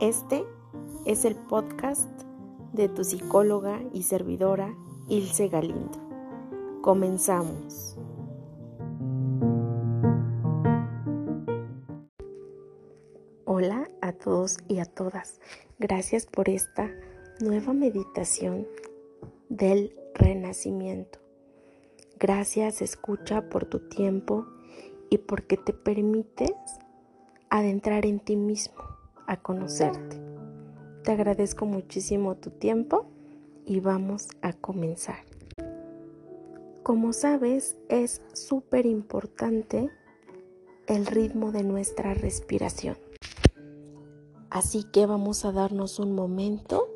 Este es el podcast de tu psicóloga y servidora Ilse Galindo. Comenzamos. Hola a todos y a todas. Gracias por esta nueva meditación del renacimiento. Gracias, escucha, por tu tiempo y porque te permites adentrar en ti mismo, a conocerte. Te agradezco muchísimo tu tiempo y vamos a comenzar. Como sabes, es súper importante el ritmo de nuestra respiración. Así que vamos a darnos un momento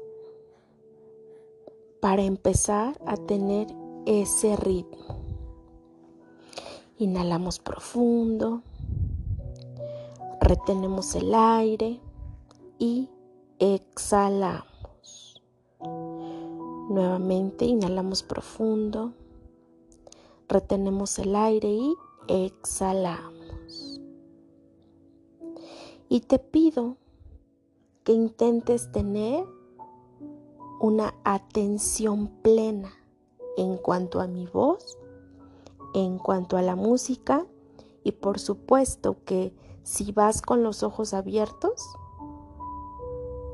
para empezar a tener ese ritmo. Inhalamos profundo, retenemos el aire y exhalamos. Nuevamente inhalamos profundo, retenemos el aire y exhalamos. Y te pido que intentes tener una atención plena en cuanto a mi voz, en cuanto a la música y por supuesto que si vas con los ojos abiertos,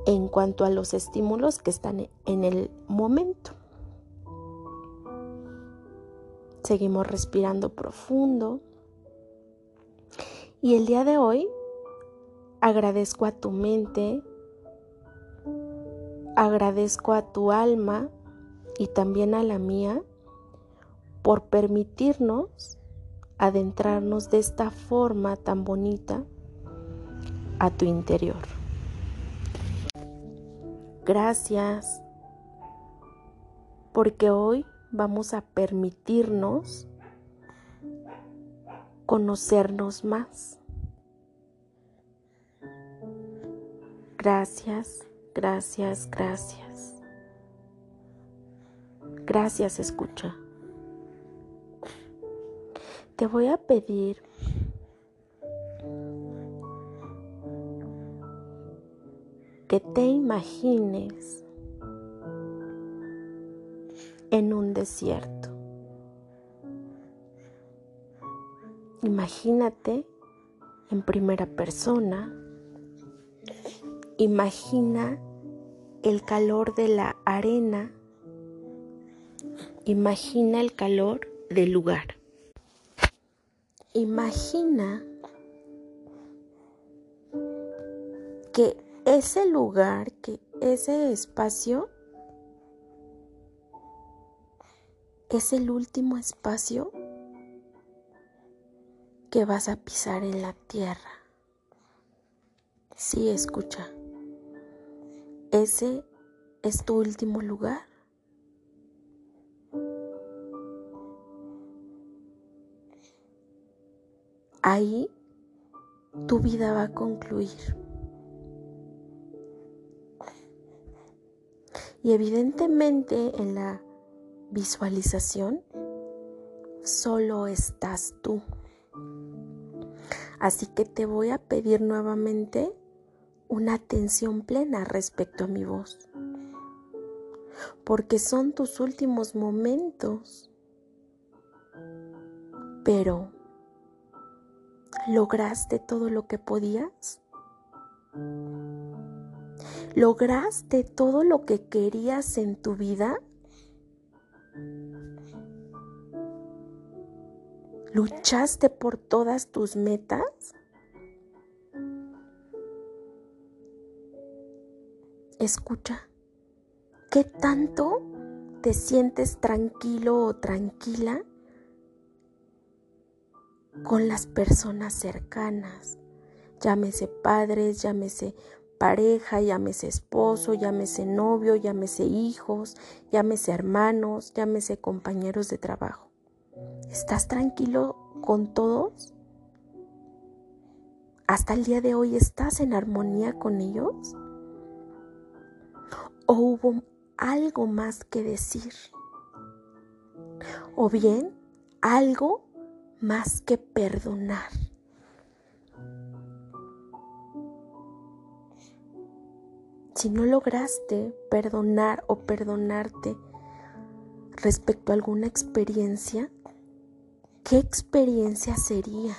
en cuanto a los estímulos que están en el momento. Seguimos respirando profundo. Y el día de hoy agradezco a tu mente, agradezco a tu alma y también a la mía por permitirnos adentrarnos de esta forma tan bonita a tu interior. Gracias porque hoy vamos a permitirnos conocernos más. Gracias, gracias, gracias. Gracias, escucha. Te voy a pedir te imagines en un desierto. Imagínate en primera persona. Imagina el calor de la arena. Imagina el calor del lugar. Imagina que ese lugar, que ese espacio es el último espacio que vas a pisar en la tierra. Sí, escucha. Ese es tu último lugar. Ahí tu vida va a concluir. Y evidentemente en la visualización solo estás tú. Así que te voy a pedir nuevamente una atención plena respecto a mi voz. Porque son tus últimos momentos. Pero, ¿lograste todo lo que podías? ¿Lograste todo lo que querías en tu vida? ¿Luchaste por todas tus metas? Escucha, ¿qué tanto te sientes tranquilo o tranquila con las personas cercanas? Llámese padres, llámese pareja, llámese esposo, llámese novio, llámese hijos, llámese hermanos, llámese compañeros de trabajo. ¿Estás tranquilo con todos? ¿Hasta el día de hoy estás en armonía con ellos? ¿O hubo algo más que decir? ¿O bien algo más que perdonar? Si no lograste perdonar o perdonarte respecto a alguna experiencia, ¿qué experiencia sería?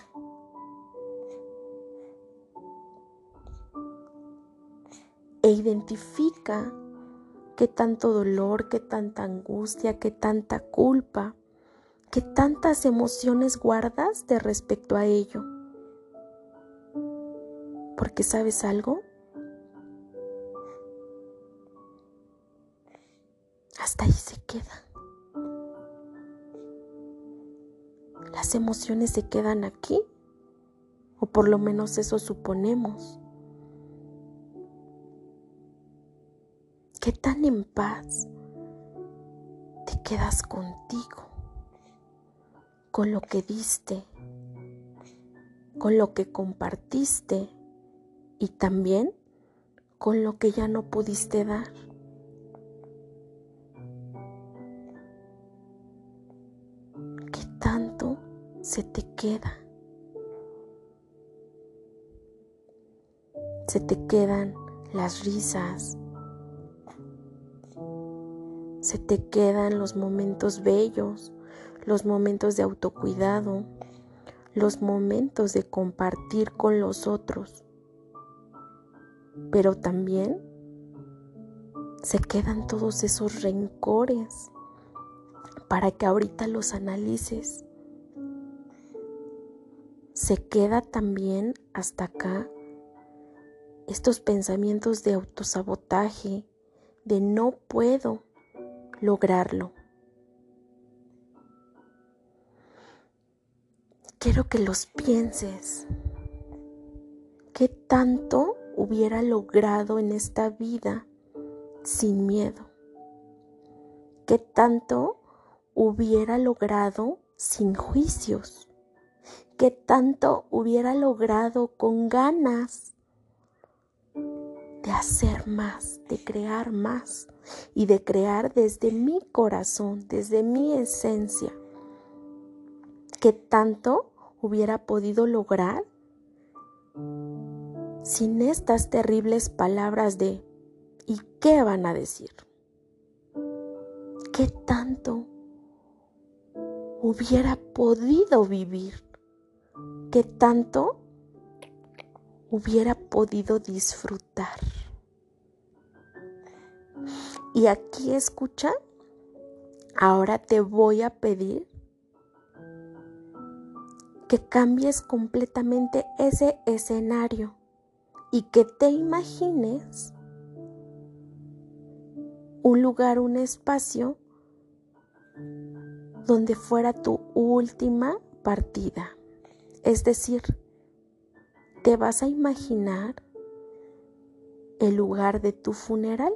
E identifica qué tanto dolor, qué tanta angustia, qué tanta culpa, qué tantas emociones guardas de respecto a ello. Porque sabes algo? Hasta ahí se queda. Las emociones se quedan aquí, o por lo menos eso suponemos. ¿Qué tan en paz te quedas contigo? Con lo que diste, con lo que compartiste y también con lo que ya no pudiste dar. Se te queda? Se te quedan las risas, se te quedan los momentos bellos, los momentos de autocuidado, los momentos de compartir con los otros. Pero también se quedan todos esos rencores para que ahorita los analices. Se queda también hasta acá estos pensamientos de autosabotaje, de no puedo, lograrlo. Quiero que los pienses. ¿Qué tanto hubiera logrado en esta vida sin miedo? ¿Qué tanto hubiera logrado sin juicios? ¿Qué tanto hubiera logrado con ganas de hacer más, de crear más? y de crear desde mi corazón, desde mi esencia, que tanto hubiera podido lograr sin estas terribles palabras de ¿y qué van a decir? ¿Qué tanto hubiera podido vivir? ¿Qué tanto hubiera podido disfrutar? Y aquí escucha, ahora te voy a pedir que cambies completamente ese escenario y que te imagines un lugar, un espacio donde fuera tu última partida. Es decir, te vas a imaginar el lugar de tu funeral.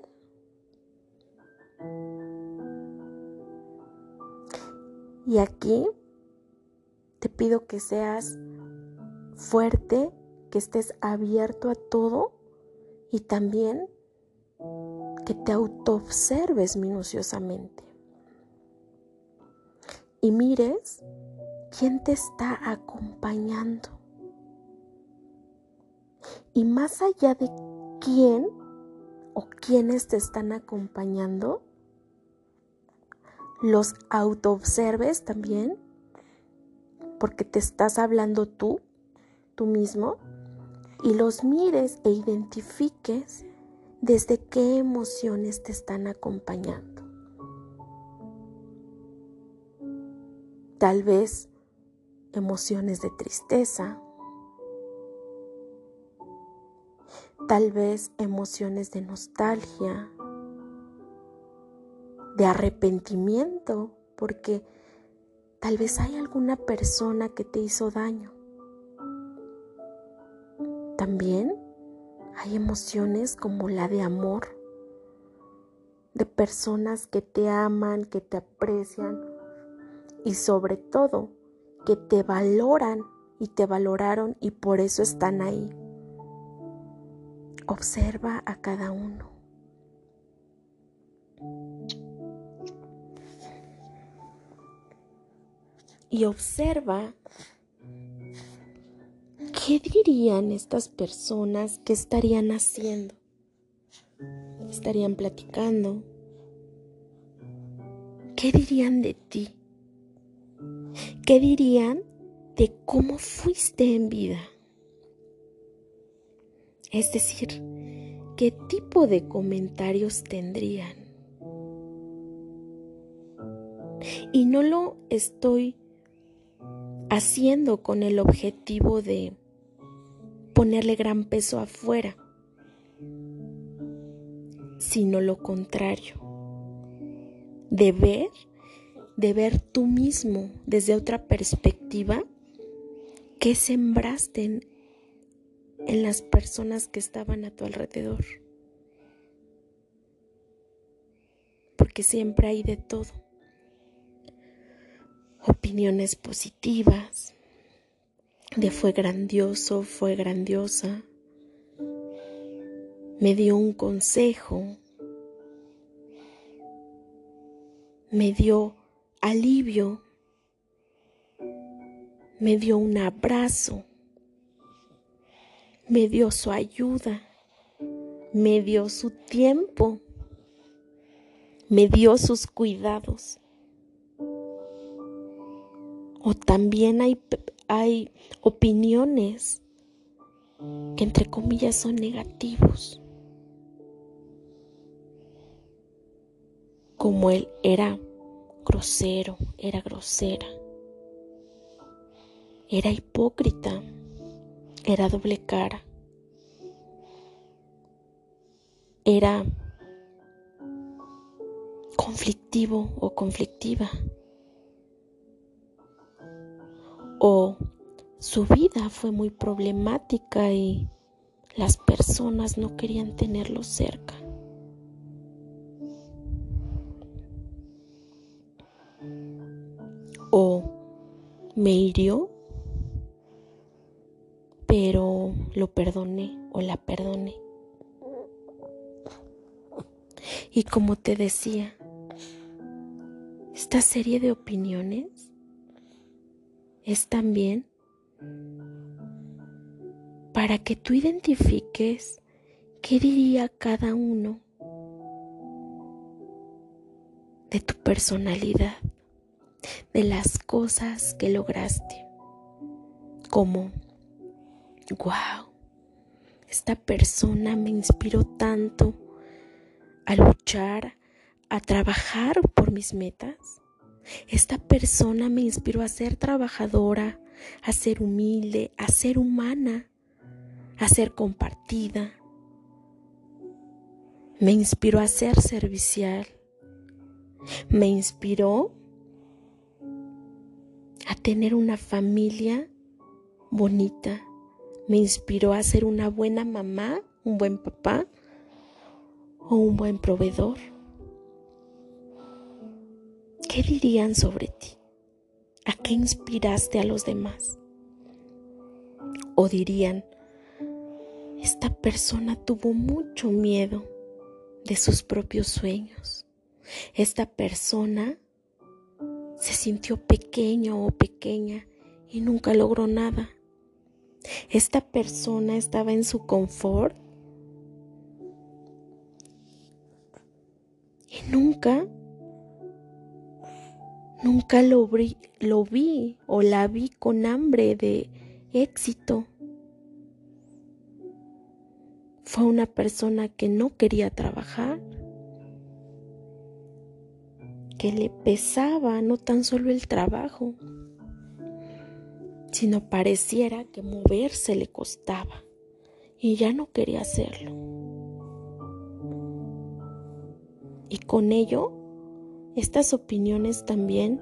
Y aquí te pido que seas fuerte, que estés abierto a todo y también que te autoobserves minuciosamente. Y mires quién te está acompañando. Y más allá de quién o quiénes te están acompañando, los autoobserves también, porque te estás hablando tú, tú mismo, y los mires e identifiques desde qué emociones te están acompañando. Tal vez emociones de tristeza, tal vez emociones de nostalgia, de arrepentimiento, porque tal vez hay alguna persona que te hizo daño. También hay emociones como la de amor, de personas que te aman, que te aprecian y sobre todo que te valoran y te valoraron y por eso están ahí. Observa a cada uno. y observa qué dirían estas personas que estarían haciendo. estarían platicando. ¿Qué dirían de ti? ¿Qué dirían de cómo fuiste en vida? Es decir, ¿qué tipo de comentarios tendrían? Y no lo estoy haciendo con el objetivo de ponerle gran peso afuera, sino lo contrario, de ver, de ver tú mismo desde otra perspectiva qué sembraste en, en las personas que estaban a tu alrededor. Porque siempre hay de todo. Opiniones positivas, de fue grandioso, fue grandiosa. Me dio un consejo. Me dio alivio. Me dio un abrazo. Me dio su ayuda. Me dio su tiempo. Me dio sus cuidados. O también hay hay opiniones que entre comillas son negativos. Como él era grosero, era grosera, era hipócrita, era doble cara, era conflictivo o conflictiva. O su vida fue muy problemática y las personas no querían tenerlo cerca. Me hirió, pero lo perdoné o la perdoné. Y como te decía, esta serie de opiniones es también para que tú identifiques qué diría cada uno de tu personalidad, de las cosas que lograste, como, wow, esta persona me inspiró tanto a luchar, a trabajar por mis metas esta persona me inspiró a ser trabajadora, a ser humilde, a ser humana, a ser compartida. Me inspiró a ser servicial. Me inspiró a tener una familia bonita. Me inspiró a ser una buena mamá, un buen papá o un buen proveedor. ¿qué dirían sobre ti? ¿A qué inspiraste a los demás? O dirían, esta persona tuvo mucho miedo de sus propios sueños. Esta persona se sintió pequeño o pequeña y nunca logró nada. Esta persona estaba en su confort y nunca Nunca lo, lo vi o la vi con hambre de éxito. Fue una persona que no quería trabajar, que le pesaba no tan solo el trabajo, sino pareciera que moverse le costaba y ya no quería hacerlo. Y con ello estas opiniones también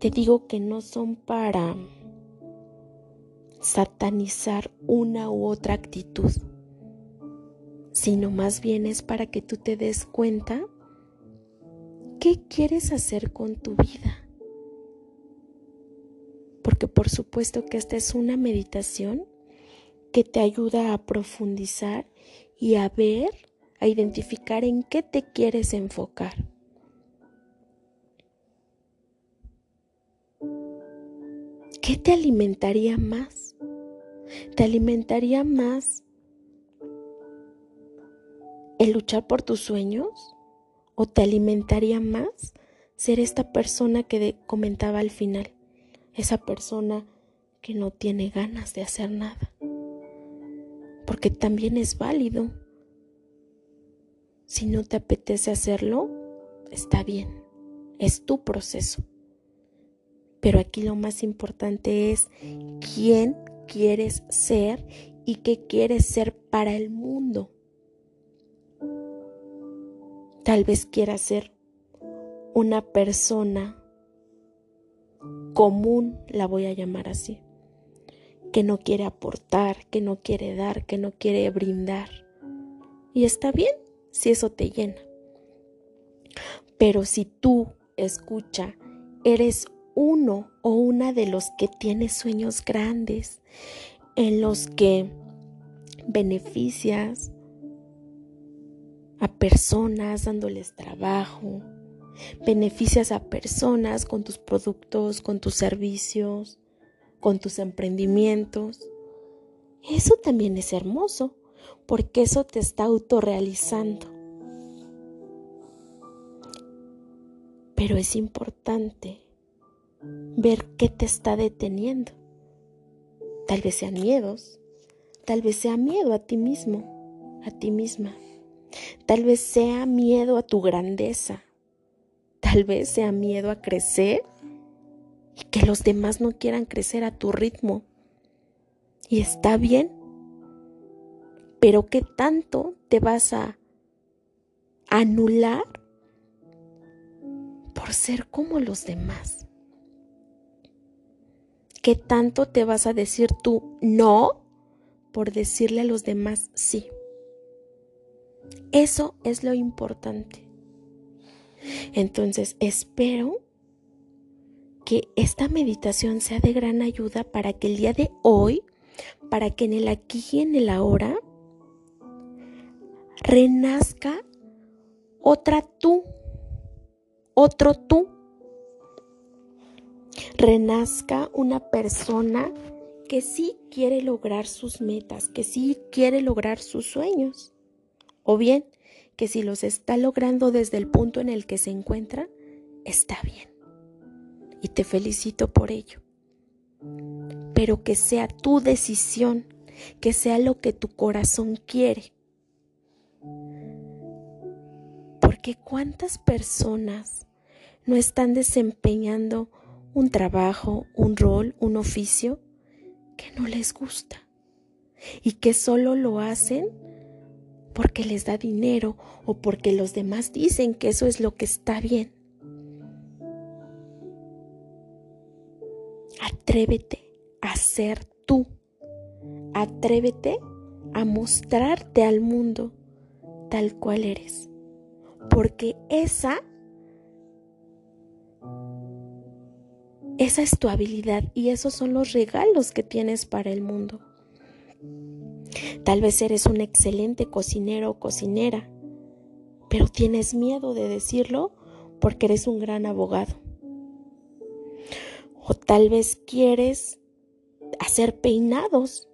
te digo que no son para satanizar una u otra actitud, sino más bien es para que tú te des cuenta qué quieres hacer con tu vida. Porque por supuesto que esta es una meditación que te ayuda a profundizar y a ver a identificar en qué te quieres enfocar. ¿Qué te alimentaría más? ¿Te alimentaría más el luchar por tus sueños? ¿O te alimentaría más ser esta persona que comentaba al final? Esa persona que no tiene ganas de hacer nada. Porque también es válido. Si no te apetece hacerlo, está bien. Es tu proceso. Pero aquí lo más importante es quién quieres ser y qué quieres ser para el mundo. Tal vez quieras ser una persona común, la voy a llamar así, que no quiere aportar, que no quiere dar, que no quiere brindar. Y está bien si eso te llena. Pero si tú, escucha, eres uno o una de los que tiene sueños grandes, en los que beneficias a personas dándoles trabajo, beneficias a personas con tus productos, con tus servicios, con tus emprendimientos. Eso también es hermoso, porque eso te está autorrealizando. Pero es importante ver qué te está deteniendo. Tal vez sean miedos, tal vez sea miedo a ti mismo, a ti misma. Tal vez sea miedo a tu grandeza, tal vez sea miedo a crecer y que los demás no quieran crecer a tu ritmo. Y está bien, pero ¿qué tanto te vas a anular por ser como los demás? ¿Qué tanto te vas a decir tú no por decirle a los demás sí? Eso es lo importante. Entonces, espero que esta meditación sea de gran ayuda para que el día de hoy, para que en el aquí y en el ahora, renazca otra tú, otro tú renazca una persona que sí quiere lograr sus metas, que sí quiere lograr sus sueños. O bien, que si los está logrando desde el punto en el que se encuentra, está bien. Y te felicito por ello. Pero que sea tu decisión, que sea lo que tu corazón quiere. Porque cuántas personas no están desempeñando un trabajo, un rol, un oficio que no les gusta y que solo lo hacen porque les da dinero o porque los demás dicen que eso es lo que está bien. Atrévete a ser tú. Atrévete a mostrarte al mundo tal cual eres. Porque esa Esa es tu habilidad y esos son los regalos que tienes para el mundo. Tal vez eres un excelente cocinero o cocinera, pero tienes miedo de decirlo porque eres un gran abogado. O tal vez quieres hacer peinados,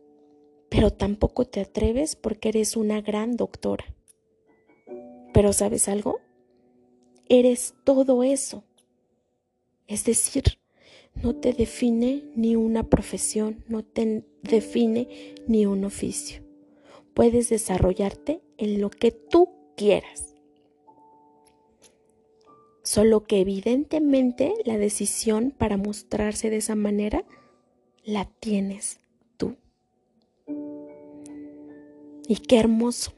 pero tampoco te atreves porque eres una gran doctora. Pero ¿sabes algo? Eres todo eso. Es decir, no te define ni una profesión, no te define ni un oficio. Puedes desarrollarte en lo que tú quieras. Solo que evidentemente la decisión para mostrarse de esa manera la tienes tú. Y qué hermoso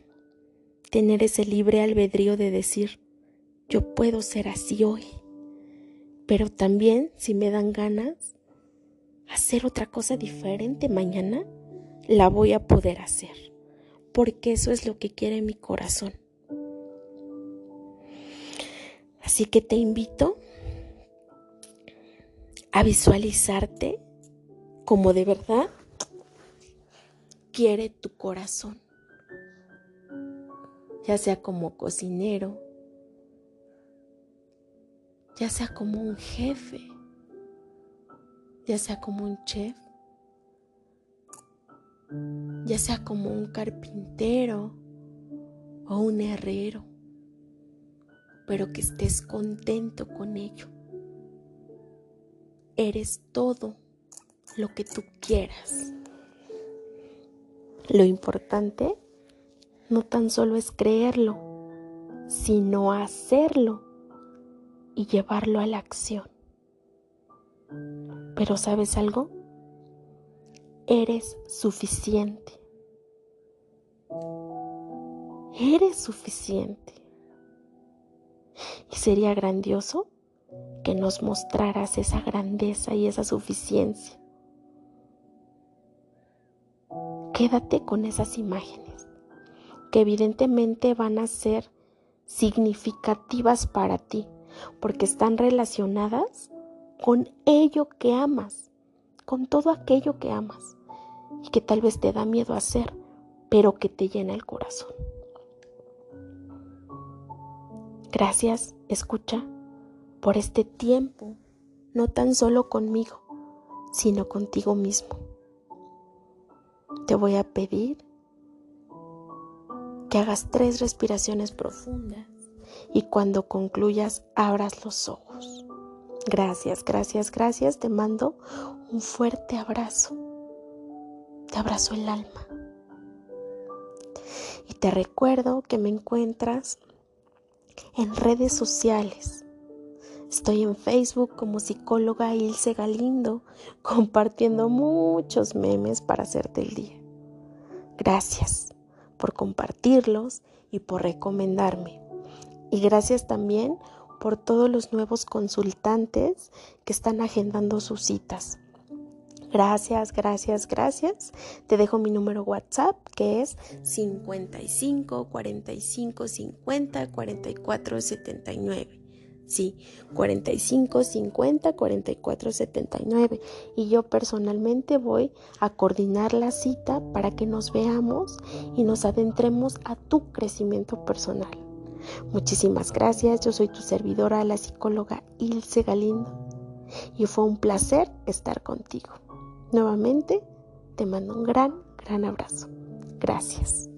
tener ese libre albedrío de decir, yo puedo ser así hoy pero también si me dan ganas hacer otra cosa diferente mañana, la voy a poder hacer, porque eso es lo que quiere mi corazón. Así que te invito a visualizarte como de verdad quiere tu corazón, ya sea como cocinero, ya sea como un jefe, ya sea como un chef, ya sea como un carpintero o un herrero, pero que estés contento con ello. Eres todo lo que tú quieras. Lo importante no tan solo es creerlo, sino hacerlo y llevarlo a la acción. Pero ¿sabes algo? Eres suficiente. Eres suficiente. Y sería grandioso que nos mostraras esa grandeza y esa suficiencia. Quédate con esas imágenes, que evidentemente van a ser significativas para ti, porque están relacionadas con ello que amas, con todo aquello que amas y que tal vez te da miedo hacer, pero que te llena el corazón. Gracias, escucha, por este tiempo, no tan solo conmigo, sino contigo mismo. Te voy a pedir que hagas tres respiraciones profundas y cuando concluyas abras los ojos. Gracias, gracias, gracias. Te mando un fuerte abrazo. Te abrazo el alma. Y te recuerdo que me encuentras en redes sociales. Estoy en Facebook como psicóloga Ilse Galindo, compartiendo muchos memes para hacerte el día. Gracias por compartirlos y por recomendarme. Y gracias también por todos los nuevos consultantes que están agendando sus citas. Gracias, gracias, gracias. Te dejo mi número WhatsApp que es 55 45 50 44 79. Sí, 45 50 44 79. Y yo personalmente voy a coordinar la cita para que nos veamos y nos adentremos a tu crecimiento personal. Muchísimas gracias, yo soy tu servidora, la psicóloga Ilse Galindo, y fue un placer estar contigo. Nuevamente, te mando un gran, gran abrazo. Gracias.